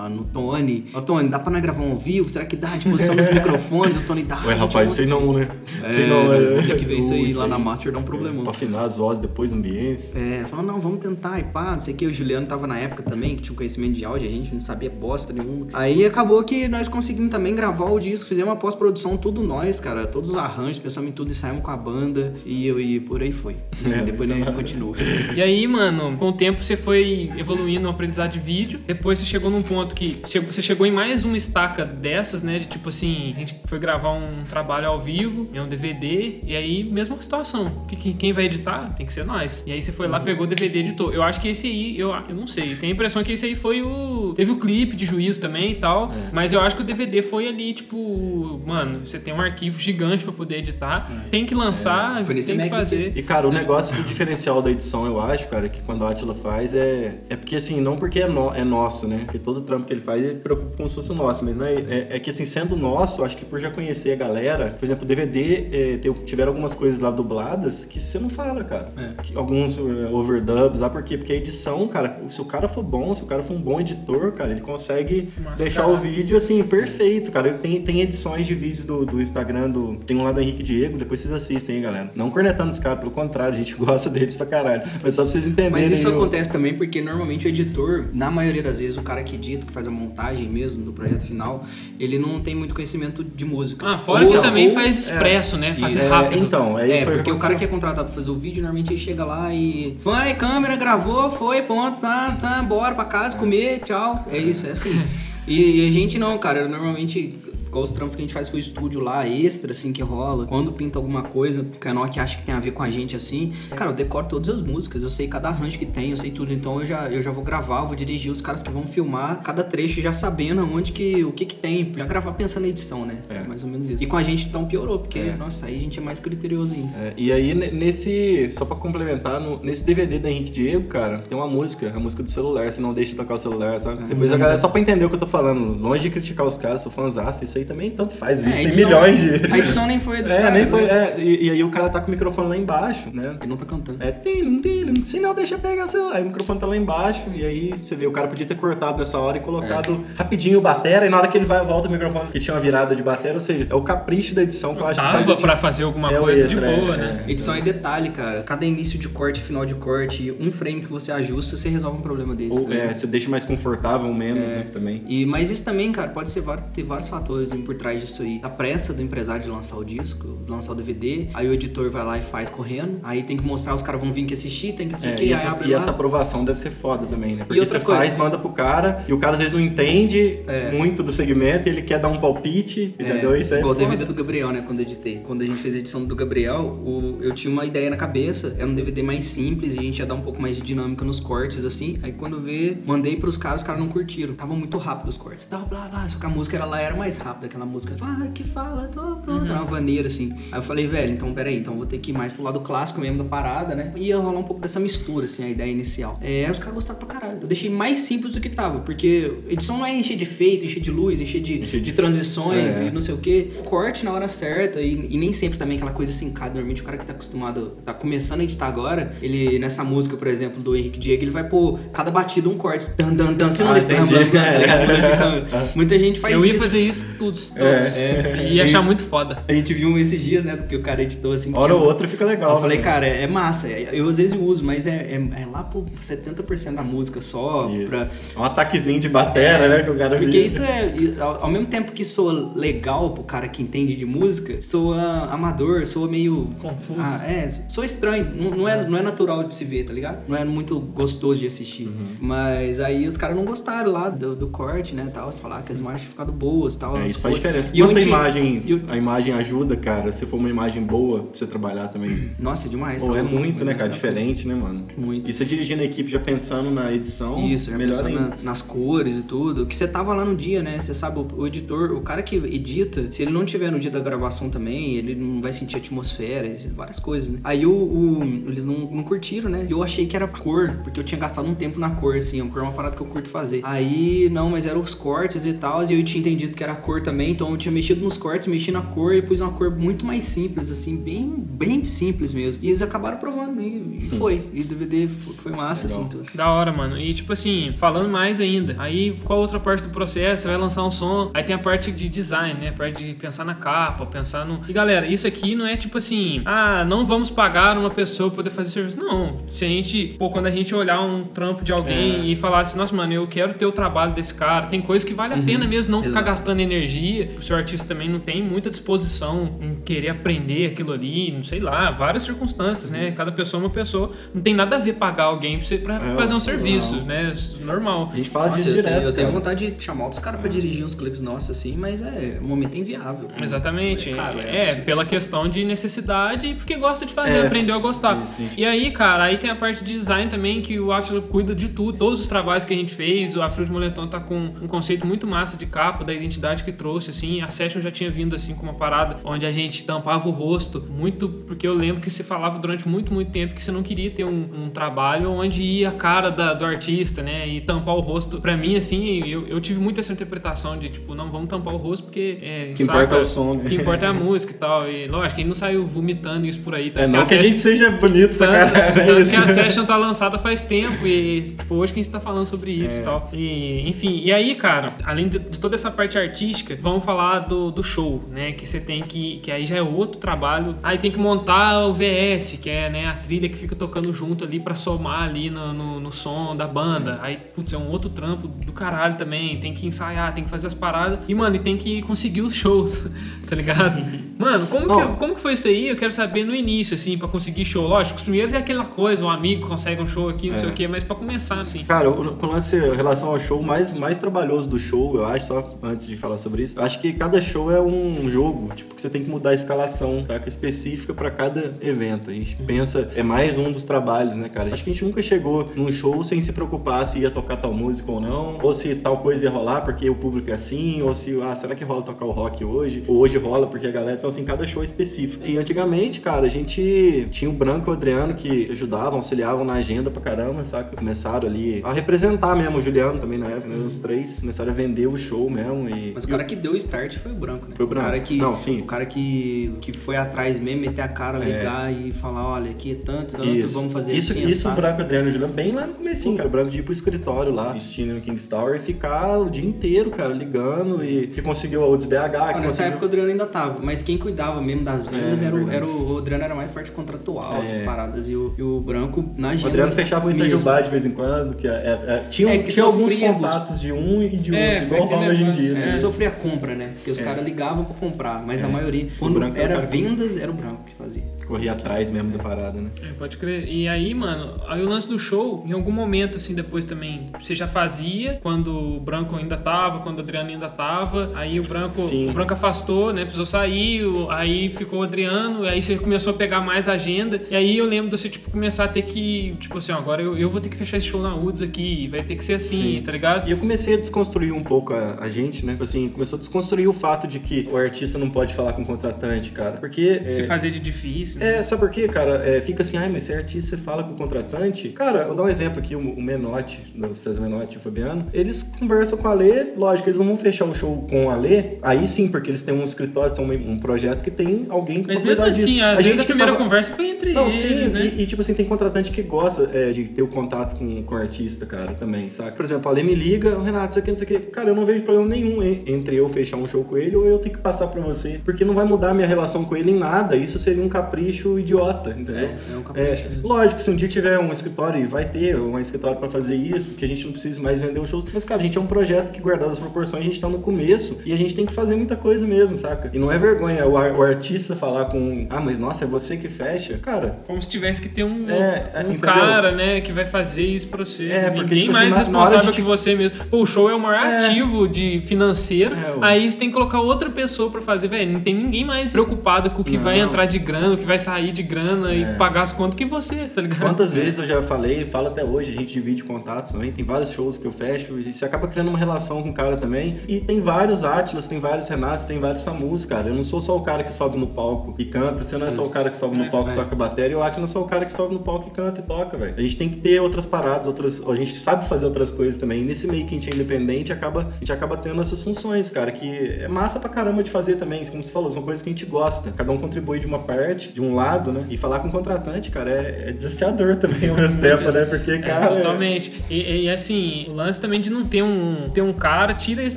Lá no Tony. Ô, Tony, dá pra nós gravar um ao vivo? Será que dá? De posição nos microfones? O Tony dá. Ué, a gente rapaz, sei não, né? É, sei não, o dia que vem isso aí Ui, lá na Master dá um problemão. Pra afinar as vozes depois no ambiente. É, falou, não, vamos tentar e pá, não sei o que. O Juliano tava na época também, que tinha um conhecimento de áudio, a gente não sabia bosta nenhuma. Aí acabou que nós conseguimos também gravar o disco, fizemos uma pós-produção, tudo nós, cara, todos os arranjos, pensamos em tudo, ensaiamos com a banda e, e por aí foi. Enfim, É, depois nós nada. continua. E aí, mano, com o tempo você foi evoluindo no aprendizado de vídeo. Depois você chegou num ponto que chegou- você chegou em mais uma estaca dessas, né? De tipo assim, a gente foi gravar um trabalho ao vivo, é um DVD, e aí, mesma situação. Que, que- quem vai editar tem que ser nós. E aí você foi lá, pegou o DVD editou. Eu acho que esse aí, eu, eu não sei, tenho a impressão que esse aí foi o. Teve o clipe de juízo também e tal. Mas eu acho que o DVD foi ali, tipo, mano, você tem um arquivo gigante pra poder editar. Tem que lançar, nesse tem que fazer. E, cara, o negócio do diferencial da edição, eu acho, cara, que quando a Atila faz é. É porque, assim, não porque é, no- é nosso, né? Porque todo trampo que ele faz, ele preocupa como se fosse o nosso. Mas não é, é, é que, assim, sendo nosso, acho que por já conhecer a galera, por exemplo, o DVD, é, tem- tiveram algumas coisas lá dubladas que você não fala, cara. É. Que- alguns é, overdubs lá, por quê? Porque a edição, cara, se o cara for bom, se o cara for um bom editor, cara, ele consegue deixar o vídeo, assim, perfeito, cara. Tem, tem edições de vídeos do, do Instagram, do, tem um lá do Henrique Diego, depois vocês assistem, hein, galera. Não cornetando os caras, pelo contrário, a gente gosta deles pra caralho. Mas só pra vocês entenderem. Mas isso o- acontece também porque normalmente o editor, na maioria das vezes, o cara que edita, que faz a montagem mesmo do projeto final, ele não tem muito conhecimento de música. Ah, fora Ou- que também ou- faz expresso, né? Faz É, rápido. então, aí É, foi porque o cara que é contratado pra fazer o vídeo, normalmente ele chega lá e. Vai, câmera, gravou, foi, ponto, tá, tá, bora pra casa, comer, tchau. É isso, é assim. E, e a gente não, cara, eu normalmente. Igual os trampos que a gente faz com o estúdio lá, extra, assim, que rola. Quando pinta alguma coisa, que a Nokia acha que tem a ver com a gente, assim. Cara, eu decoro todas as músicas, eu sei cada arranjo que tem, eu sei tudo. Então eu já, eu já vou gravar, eu vou dirigir os caras que vão filmar cada trecho já sabendo onde que, o que que tem. Já gravar pensando na edição, né? É. mais ou menos isso. E com a gente, então, piorou, porque, É. nossa, aí a gente é mais criterioso ainda. É, e aí, ne- nesse. Só pra complementar, no- nesse DVD da Henrique Diego, cara, tem uma música, a música do celular, você não deixa de tocar o celular, sabe? Depois a galera, só pra entender o que eu tô falando, longe de criticar os caras, sou fãzaço, isso aí também tanto faz, vídeo É, tem milhões de. A edição nem foi dos É, caras, nem foi. né? É, e, e aí o cara tá com o microfone lá embaixo, né? Ele não tá cantando. É, tim, tim, se não deixa pegar o celular. Aí o microfone tá lá embaixo, e aí você vê, o cara podia ter cortado nessa hora e colocado rapidinho o batera, e na hora que ele vai, volta o microfone, porque tinha uma virada de batera, ou seja, é o capricho da edição que eu acho que Tava pra fazer alguma É coisa extra, de boa, é, né? Edição é detalhe, cara. Cada início de corte, final de corte, um frame que você ajusta, você resolve um problema desse. Ou, né? é, você deixa mais confortável ou menos, né, também. E, mas isso também, cara, pode ser ter vários fatores por trás disso aí. A pressa do empresário de lançar o disco, de lançar o DVD, aí o editor vai lá e faz correndo, aí tem que mostrar, os caras vão vir que assistir, tem que não sei o É, que, e essa, e essa aprovação deve ser foda também, né? Porque você coisa- faz, manda pro cara, e o cara às vezes não entende É. muito do segmento, e ele quer dar um palpite, entendeu? Isso é igual o. DVD do Gabriel, né? Quando eu editei. Quando a gente fez a edição do Gabriel, o- eu tinha uma ideia na cabeça, era um DVD mais simples e a gente ia dar um pouco mais de dinâmica nos cortes, assim. Aí quando vê, mandei pros caras, os caras não curtiram. Tava muito rápido os cortes. Tal, blá, blá. Só que a música ela lá era mais rápida, aquela música. Ah, que fala, tô pronto. Era uma vaneira, assim. Aí eu falei, velho, então peraí, então vou ter que ir mais pro lado clássico mesmo da parada, né? E ia rolar um pouco dessa mistura, assim, a ideia inicial. É, aí os caras gostaram pra caralho. Eu deixei mais simples do que tava, porque edição não é encher de efeito, encher de luz, encher de, Encher de- de transições É. e não sei o que. Corte na hora certa e, e nem sempre também aquela coisa sincada. Normalmente o cara que tá acostumado, tá começando a editar agora, ele nessa música, por exemplo, do Henrique Diego, ele vai pôr cada batida um corte. Dan, dan, dan, você não Ah, de câmera. Muita gente faz eu ia isso. fazer isso todos, todos. É, E ia achar muito foda. A gente viu um esses dias, né, que o cara editou assim. Hora ou outra fica legal. eu falei, né? cara, é, é massa. é- Eu às vezes uso, mas é, é, é lá por 70% da música só. Isso. Pra, É um ataquezinho de batera, né? Que o cara Porque vira. isso é, ao, ao mesmo tempo que soa legal pro cara que entende de música, soa amador, soa meio. Confuso. Ah, é, soa estranho. Não, não é, não é natural de se ver, tá ligado? Não é muito gostoso de assistir. Uhum. Mas aí os caras não gostaram lá do, do corte, né? Tal, falaram que as imagens tinham ficado boas tal. É, as isso Faz diferença. E Quanto a imagem, a imagem ajuda, cara, se for uma imagem boa pra você trabalhar também. Nossa, é demais. Pô, tá é louco, muito, né, cara? tá Diferente, né, mano? Muito. E você dirigindo a equipe já pensando na edição, Isso, já melhor na- nas cores e tudo. Que você tava lá no dia, né? Você sabe, o, o editor, o cara que edita, se ele não tiver no dia da gravação também, ele não vai sentir atmosfera, várias coisas, né? Aí o, o- eles não, não curtiram, né? E eu achei que era cor, porque eu tinha gastado um tempo na cor, assim. A cor é uma parada que eu curto fazer. Aí, não, mas eram os cortes e tal, e eu tinha entendido que era cor também, então eu tinha mexido nos cortes, mexi na cor e pus uma cor muito mais simples, assim, bem, bem simples mesmo. E eles acabaram provando, e, e foi. E o DVD foi massa, Legal. assim, tudo. Da hora, mano. E tipo assim, falando mais ainda, aí qual a outra parte do processo? Você vai lançar um som, aí tem a parte de design, né? A parte de pensar na capa, pensar no. E galera, isso aqui não é tipo assim, ah, não vamos pagar uma pessoa pra poder fazer serviço. Não. Se a gente, pô, quando a gente olhar um trampo de alguém É. e falar assim, nossa, mano, eu quero ter o trabalho desse cara, tem coisa que vale a pena mesmo não ficar Exato. gastando energia. O seu artista também não tem muita disposição em querer aprender aquilo ali, não sei lá, várias circunstâncias, né? Cada pessoa é uma pessoa. Não tem nada a ver pagar alguém pra, você, pra É, fazer um normal. serviço, né? Normal. A gente fala Nossa, disso eu, direto, tenho, eu tenho cara. vontade de chamar outros caras pra dirigir uns clipes nossos assim, mas é, o momento é inviável. Exatamente. É caro, é, é, pela questão de necessidade e porque gosta de fazer, É, aprendeu a gostar. sim, sim. E aí, cara, aí tem a parte de design também, que o Atila cuida de tudo. Todos os trabalhos que a gente fez, o Afro de Moletom tá com um conceito muito massa de capa, da identidade que trouxe, assim. A Session já tinha vindo, assim, com uma parada onde a gente tampava o rosto, muito porque eu lembro que se falava durante muito, muito tempo que você não queria ter um, um trabalho onde ia a cara da- do artista, né, e tampar o rosto. Pra mim, assim, eu, eu tive muito essa interpretação de, tipo, não, vamos tampar o rosto porque... É, que importa é o som, né? Que importa é a música e tal. E lógico, ele não saiu vomitando isso por aí. tanto É, não que a session- gente seja bonito pra tanto- caralho, é tanto que a session tá lançada faz tempo e, tipo, hoje que a gente tá falando sobre isso É. e tal. E, enfim, e aí, cara, além de, de toda essa parte artística, vamos falar do, do show, né? Que você tem que. Que aí já é outro trabalho. Aí tem que montar o VS, que é né, a trilha que fica tocando junto ali pra somar ali no, no, no som da banda. Aí, putz, é um outro trampo do caralho também. Tem que ensaiar, tem que fazer as paradas. E, mano, e tem que conseguir os shows, tá ligado? Mano, como que, Não. como que foi isso aí? Eu quero saber no início, assim, pra conseguir show. Lógico, os primeiros é aquela coisa, um amigo consegue um show aqui, não sei É. o quê, mas pra começar, assim. Cara, o- com lance em relação ao show, mais, mais trabalhoso do show, eu acho, só antes de falar sobre isso, eu acho que cada show é um jogo, tipo, que você tem que mudar a escalação, saca? Específica pra cada evento. A gente pensa, é mais um dos trabalhos, né, cara? Acho que a gente nunca chegou num show sem se preocupar se ia tocar tal música ou não, ou se tal coisa ia rolar porque o público é assim, ou se, ah, será que rola tocar o rock hoje? Ou hoje rola porque a galera. Assim, cada show é específico. E antigamente, cara, a gente tinha o Branco e o Adriano que ajudavam, auxiliavam na agenda pra caramba, saca? Começaram ali a representar mesmo, o Juliano também na época, né? Os três começaram a vender o show mesmo. E, Mas o cara que deu o start foi o branco, né? Foi o Branco. cara que, Não, sim. O cara que, que foi atrás mesmo, meter a cara, ligar e falar, olha, aqui é tanto, tanto, vamos fazer isso, assim, Isso o. Branco, Adriano e o Juliano, bem lá no comecinho, cara. O Branco de ir pro escritório lá, assistindo no King's Tower e ficar o dia inteiro, cara, ligando e que conseguiu a UDS BH, que Ah, nessa conseguiu... época o Adriano ainda tava, mas quem cuidava mesmo das vendas É, era, o, era o, o Adriano era mais parte contratual, É. essas paradas, e o, e o Branco na O agenda. Adriano fechava o. Itajubá de vez em quando, que é, é- é- tinha, É, que tinha alguns contatos de um e de É, outro, igual rola hoje em dia, né? Ele sofria compra, né? Porque os caras ligavam pra comprar, mas a maioria, quando era o era cara que- vendas, era o branco que fazia. Corria atrás mesmo da parada, né? É, pode crer. E aí, mano, aí o lance do show, em algum momento, assim, depois também, você já fazia, quando o Branco ainda tava, quando o Adriano ainda tava, aí o Branco, Sim. o Branco afastou, né, precisou sair, aí ficou o Adriano, aí você começou a pegar mais agenda, e aí eu lembro de você, tipo, começar a ter que, tipo assim, ó, agora eu, eu vou ter que fechar esse show na UDS aqui, vai ter que ser assim, Sim. tá ligado? E eu comecei a desconstruir um pouco a, a gente, né? Assim, começou a desconstruir o fato de que o artista não pode falar com o contratante, cara. Porque. Se é, fazer de difícil, né? É, sabe por quê, cara? É, fica assim, ai, mas você é artista, você fala com o contratante. Cara, eu vou dar um exemplo aqui, o, o Menotti, o César Menotti e o Fabiano, eles conversam com a Lê, lógico, eles não vão fechar o show com a Lê, aí sim, porque eles têm um escritório, têm um, projeto que tem alguém pra Mas mesmo cuidar disso. assim, às vezes a que primeira tava- conversa foi entre Não, eles, sim, né? e, e, tipo assim, tem contratante que gosta é, de ter o contato com, com o artista, cara, também, saca? Por exemplo, a Lê me liga, "Ô, Renato, isso aqui, isso aqui. Cara, eu não vejo problema nenhum entre eu fechar um show com ele ou eu ter que passar pra você, porque não vai mudar a minha relação com ele em nada. Isso seria um capricho idiota, entendeu? É, é um É, capricho. mesmo. lógico, se um dia tiver um escritório, e vai ter um escritório pra fazer isso, que a gente não precise mais vender um show. Mas, cara, a gente é um projeto que, guardado as proporções, a gente tá no começo e a gente tem que fazer muita coisa mesmo, saca? E não é vergonha o, ar- o artista falar com, ah, mas nossa, é você que fecha. Cara, Como se tivesse que ter um, É, é, um cara, né, que vai fazer isso pra você. É, porque, Ninguém tipo mais assim, na- na hora responsável de que te- você mesmo. Pô, o show é o maior É. ativo de financeiro É, aí você tem que colocar outra pessoa pra fazer, velho. Não tem ninguém mais preocupado com o que Não. vai entrar de grana, o que vai sair de grana É. e pagar as contas que você, tá ligado? Quantas vezes eu já falei, falo até hoje, a gente divide contatos também, tem vários shows que eu fecho e você acaba criando uma relação com o cara também. E tem vários Atlas, tem vários Renatos, tem vários Samus, cara. Eu não sou só o cara que sobe no palco e canta, você não é só o cara que sobe no É, palco e é. toca bateria, eu acho que não sou o cara que sobe no palco e canta e toca, velho. A gente tem que ter outras paradas, outras. A gente sabe fazer outras coisas também. E nesse meio que a gente é independente, acaba, a gente acaba tendo essas funções, cara, que é massa pra caramba de fazer também. Como você falou, são coisas que a gente gosta. Cada um contribui de uma parte, de um lado, né? E falar com o contratante, cara, é, é desafiador também ao mesmo tempo, né? Porque, É, cara. totalmente. E, e, assim, o lance também de não ter um, ter um cara, tira esse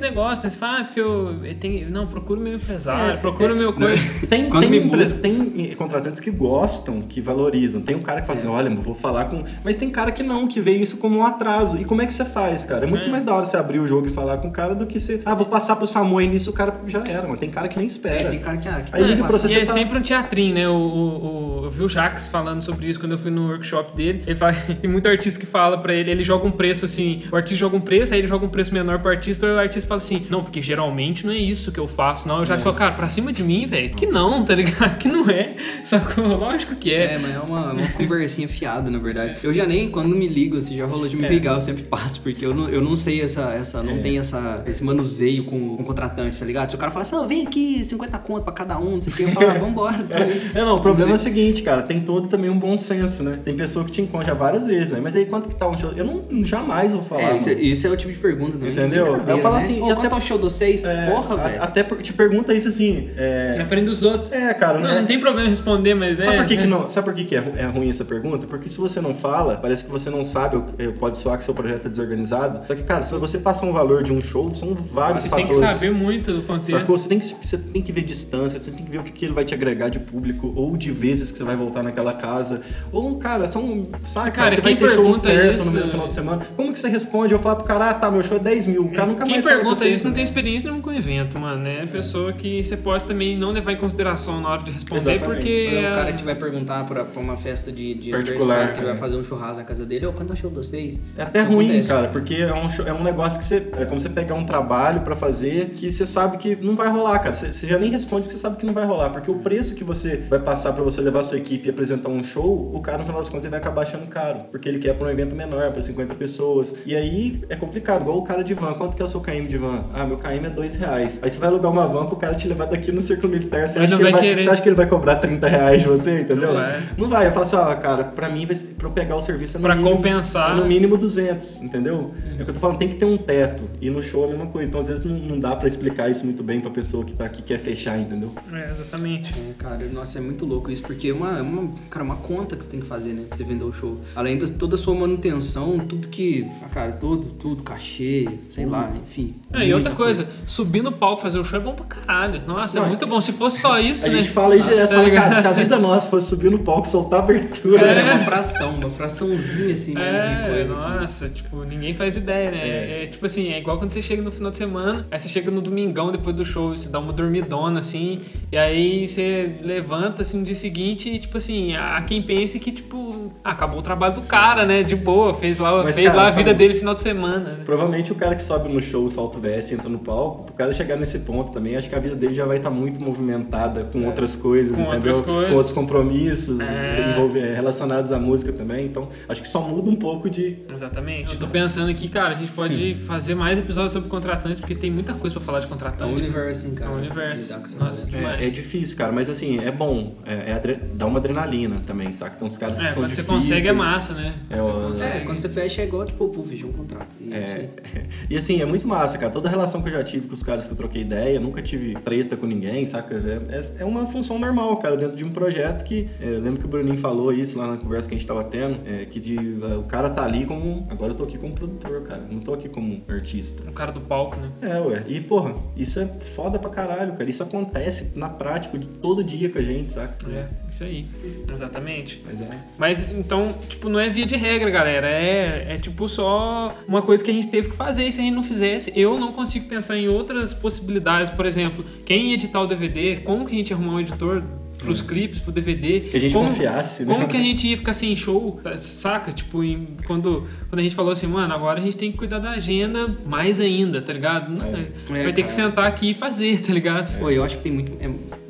negócio, né? Você fala, ah, porque eu, eu tenho. Não, procura o meu empresário, É, procura o meu coisa. Tem, Quando tem, me empre- muda- tem contratantes que gostam, que valorizam. Tem um cara que fala assim, olha, vou falar com. Mas tem cara que não, que vê isso como um atraso. E como é que você faz, cara? É muito É. mais da hora você abrir o jogo e falar com o cara do que você. Ah, vou passar pro Samu e nisso o cara já era, mano. Tem cara que nem espera. É, tem cara que, ah, que Aí liga pra você, E é tá- sempre um teatrinho, né? O, o, o- eu vi o Jax falando sobre isso quando eu fui no workshop dele. Ele fala, tem muito artista que fala pra ele, ele joga um preço assim, o artista joga um preço, aí ele joga um preço menor pro artista, e o artista fala assim, não, porque geralmente não é isso que eu faço, não. O Jax fala, cara, pra cima de mim, velho, que não, tá ligado? Que não é. Sacou? Lógico que é. É, mas é uma, uma conversinha fiada, na verdade. Eu já nem, quando me ligo, assim, já rolou de me É. ligar, eu sempre passo, porque eu não, eu não sei essa, essa não É. tem essa, esse manuseio com, com o contratante, tá ligado? Se o cara fala assim, ó, vem aqui, 50 conto pra cada um, não sei o que, eu falo, ah, vambora. também. É, não, problema é o seguinte, cara, tem todo também um bom senso, né? Tem pessoa que te encontra já várias vezes, né? Mas aí quanto que tá um show? Eu não jamais vou falar. É, isso, mano. isso é o tipo de pergunta também. Entendeu? Eu falo né? assim, e quanto até- é o show de vocês? É, Porra, a- velho. Até por- te pergunta isso assim. É, Na frente dos outros. é cara, Não, né? não tem problema responder, mas Sabe é. por que, que é. não? Sabe por que, que é, é ruim essa pergunta? Porque se você não fala, parece que você não sabe, eh, pode soar que seu projeto é desorganizado. Só que, cara, se você passar um valor de um show, são vários Você tem que fatores. saber muito do contexto. Sacou? Você tem, que, você tem que ver distância, você tem que ver o que, que ele vai te agregar de público, ou de vezes que você vai voltar naquela casa. Ou, cara, são. Sabe, Cara, você vai quem ter show pergunta perto isso- no final de semana. Como que você responde? Eu falo pro cara, ah, tá, meu show é 10 mil. O cara nunca Quem mais com pergunta isso não tem experiência nenhuma com o evento, mano. É pessoa que você pode também não levar em consideração na hora de responder, Exatamente. porque. É o é- cara que vai perguntar pra, pra uma festa de, de Particular, aniversário, que é. vai fazer um churrasco na casa dele, ou quando é o show de vocês? É até Isso ruim, acontece. cara, porque é um, show- é um negócio que você. É como você pegar um trabalho pra fazer que você sabe que não vai rolar, cara. Você, você já nem responde porque você sabe que não vai rolar. Porque o preço que você vai passar pra você levar a sua equipe e apresentar um show, o cara, no final das contas, ele vai acabar achando caro. Porque ele quer pra um evento menor, pra 50 pessoas. E aí é complicado, igual o cara de van. Quanto que é o seu KM de van? Ah, meu KM é dois reais. Aí você vai alugar uma van pro cara te levar daqui no círculo militar. Você, acha não que, ele vai vai, querer. você acha que ele vai cobrar 30 reais de você, entendeu? Não vai. Não vai. Eu falo assim, ó, cara, pra mim, vai ser- pra eu pegar o serviço é no Pra mínimo- compensar. é no mínimo 200, entendeu? É o que eu tô falando, tem que ter um teto. E no show é a mesma coisa. Então, às vezes, não, não dá pra explicar isso muito bem pra pessoa que tá aqui quer fechar, entendeu? É, exatamente. É, cara, nossa, é muito louco isso, porque é uma, é uma, cara, uma conta que você tem que fazer, né? Pra você vender o show. Além de toda a sua manutenção, tudo que. ah, Cara, tudo, tudo, cachê, sei lá, enfim. É, e outra muita coisa, subir no palco fazer o show é bom pra caralho. Nossa, Não, é muito bom. Se fosse só isso, A né? gente fala aí Nossa, direto, tá fala, ligado? cara, se a vida nossa fosse subir no palco, soltar abertura. Parece É. uma fração, uma fraçãozinha assim, né, de É, coisa aqui. nossa, tipo, ninguém faz ideia, né? É. tipo assim, é igual quando você chega no final de semana, aí você chega no domingão depois do show, você dá uma dormidona, assim, e aí você levanta, assim, no dia seguinte e, tipo assim, há quem pense que, tipo, acabou o trabalho do cara, né? De boa, fez lá, Mas, fez cara, lá a sabe- vida dele no final de semana, né? Provavelmente o cara que sobe no show, salto VS, entra no palco, pro cara chegar nesse ponto também, acho que a vida dele já vai estar muito movimentada com outras coisas, Com entendeu? outras coisas. Com outros compromissos É. envolve- é, relacionados à música também. Então, acho que só muda um pouco de. Exatamente. Eu tô pensando aqui, cara, a gente pode fazer mais episódios sobre contratantes, porque tem muita coisa pra falar de É um universo, hein, É cara. um lidar universo. Nossa. É, é difícil, cara, mas assim, é bom. É, é adre- dá uma adrenalina também, saca? Tem uns caras que É, são quando você consegue é massa, né? É, Você. É, quando você fecha é igual, tipo, pô, fechou um contrato. E é. É, e assim, é muito massa, cara. Toda relação que eu já tive com os caras que eu troquei ideia, nunca tive treta com ninguém, saca? É, é- é uma função normal, cara, dentro de um projeto que. é, eu lembro que o Bruninho falou isso lá na conversa que a gente tava tendo, é, que de, é, o cara tá ali como. Agora eu tô aqui como produtor, cara. Não tô aqui como artista. O cara do palco, né? É, ué. E, porra, isso é foda pra caralho, cara. Isso acontece na prática de todo dia com a gente, saca? É, isso aí. Exatamente. Mas é. Mas então, tipo, não é via de regra, galera. É, é tipo só uma coisa que a gente teve que fazer. E se a gente não fizesse, eu não consigo pensar em outras possibilidades. Por exemplo, quem ia editar o DVD, como que a gente ia arrumar um editor pros clipes, pro DVD. Que a gente como, confiasse, né? Como que a gente ia ficar sem show, saca? Tipo, em- quando, quando a gente falou assim, mano, agora a gente tem que cuidar da agenda mais ainda, tá ligado? Não, É. Vai É, ter que cara. sentar aqui e fazer, tá ligado? Pô, eu acho que tem muito.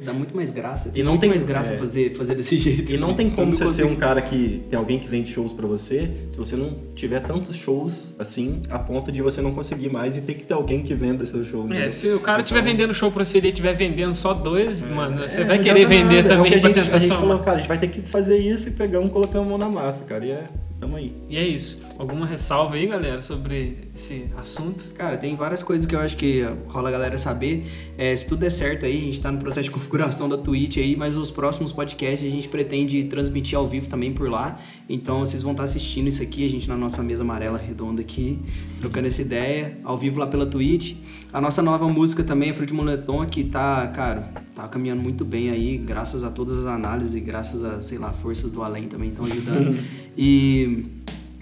É, dá muito mais graça. E não tem- mais graça é. fazer, fazer desse jeito. E não assim. tem Eu como você ser um cara que tem alguém que vende shows pra você, se você não tiver tantos shows assim, a ponto de você não conseguir mais e ter que ter alguém que venda seu show. É, entendeu? se o cara estiver Então- vendendo show pra você e ele estiver vendendo só dois, mano, você É, vai não querer vender nada. É o também que a pra gente, tentar A gente falou, cara, a gente vai ter que fazer isso e pegamos, colocamos a mão na massa, cara. E é, tamo aí. E é isso. Alguma ressalva aí, galera, sobre esse assunto? Cara, tem várias coisas que eu acho que rola a galera saber. É, se tudo der certo aí, a gente tá no processo de configuração da Twitch aí, mas os próximos podcasts a gente pretende transmitir ao vivo também por lá. Então vocês vão estar assistindo isso aqui, a gente na nossa mesa amarela redonda aqui, trocando essa ideia, ao vivo lá pela Twitch. A nossa nova música também, Fruit Moletom, que tá, cara, tá caminhando muito bem aí, graças a todas as análises e graças a, sei lá, forças do além também estão ajudando. e.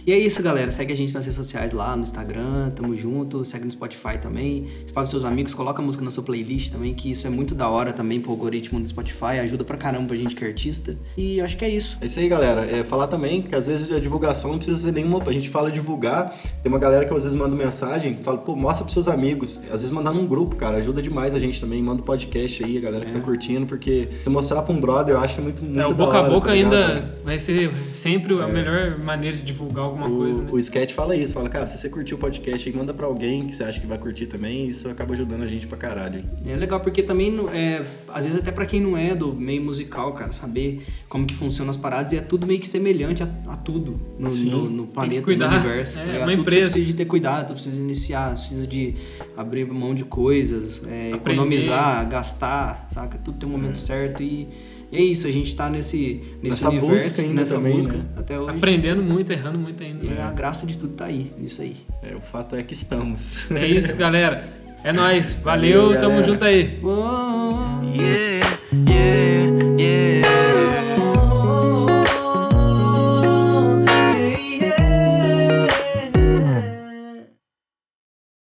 E é isso, galera. Segue a gente nas redes sociais lá, no Instagram, tamo junto. Segue no Spotify também. Espalhe pros seus amigos, coloca a música na sua playlist também, que isso é muito da hora também pro algoritmo do Spotify. Ajuda pra caramba pra gente que é artista. E eu acho que é isso. É isso aí, galera. É, falar também que às vezes a divulgação não precisa ser nenhuma. A gente fala divulgar. Tem uma galera que às vezes manda mensagem, fala, pô, mostra pros seus amigos. Às vezes mandar num grupo, cara, ajuda demais a gente também. Manda um podcast aí, a galera que tá curtindo, porque se mostrar pra um brother, eu acho que é muito, muito É, o da boca a hora, boca tá ainda vai ser sempre a melhor maneira de divulgar alguma O, coisa, né? o sketch fala isso, fala, cara, se você curtiu o podcast aí, manda pra alguém que você acha que vai curtir também, isso acaba ajudando a gente pra caralho. É legal porque também, é, às vezes até pra quem não é do meio musical, cara, saber como que funcionam as paradas e é tudo meio que semelhante a, a tudo no, Sim. no, no planeta, cuidar. no universo. É, tá uma tudo empresa. você precisa de ter cuidado, tu precisa iniciar, precisa de abrir mão de coisas, é, economizar, gastar, saca? Tudo tem um momento certo e, e é isso, a gente tá nesse, nesse Nessa universo, busca ainda nessa também, busca né? até hoje. Aprendendo muito, errando muito ainda. E a graça de tudo tá aí, nisso aí. É, o fato é que estamos. É isso, galera. É nóis. Valeu, Valeu, tamo junto aí. Uou! Yeah.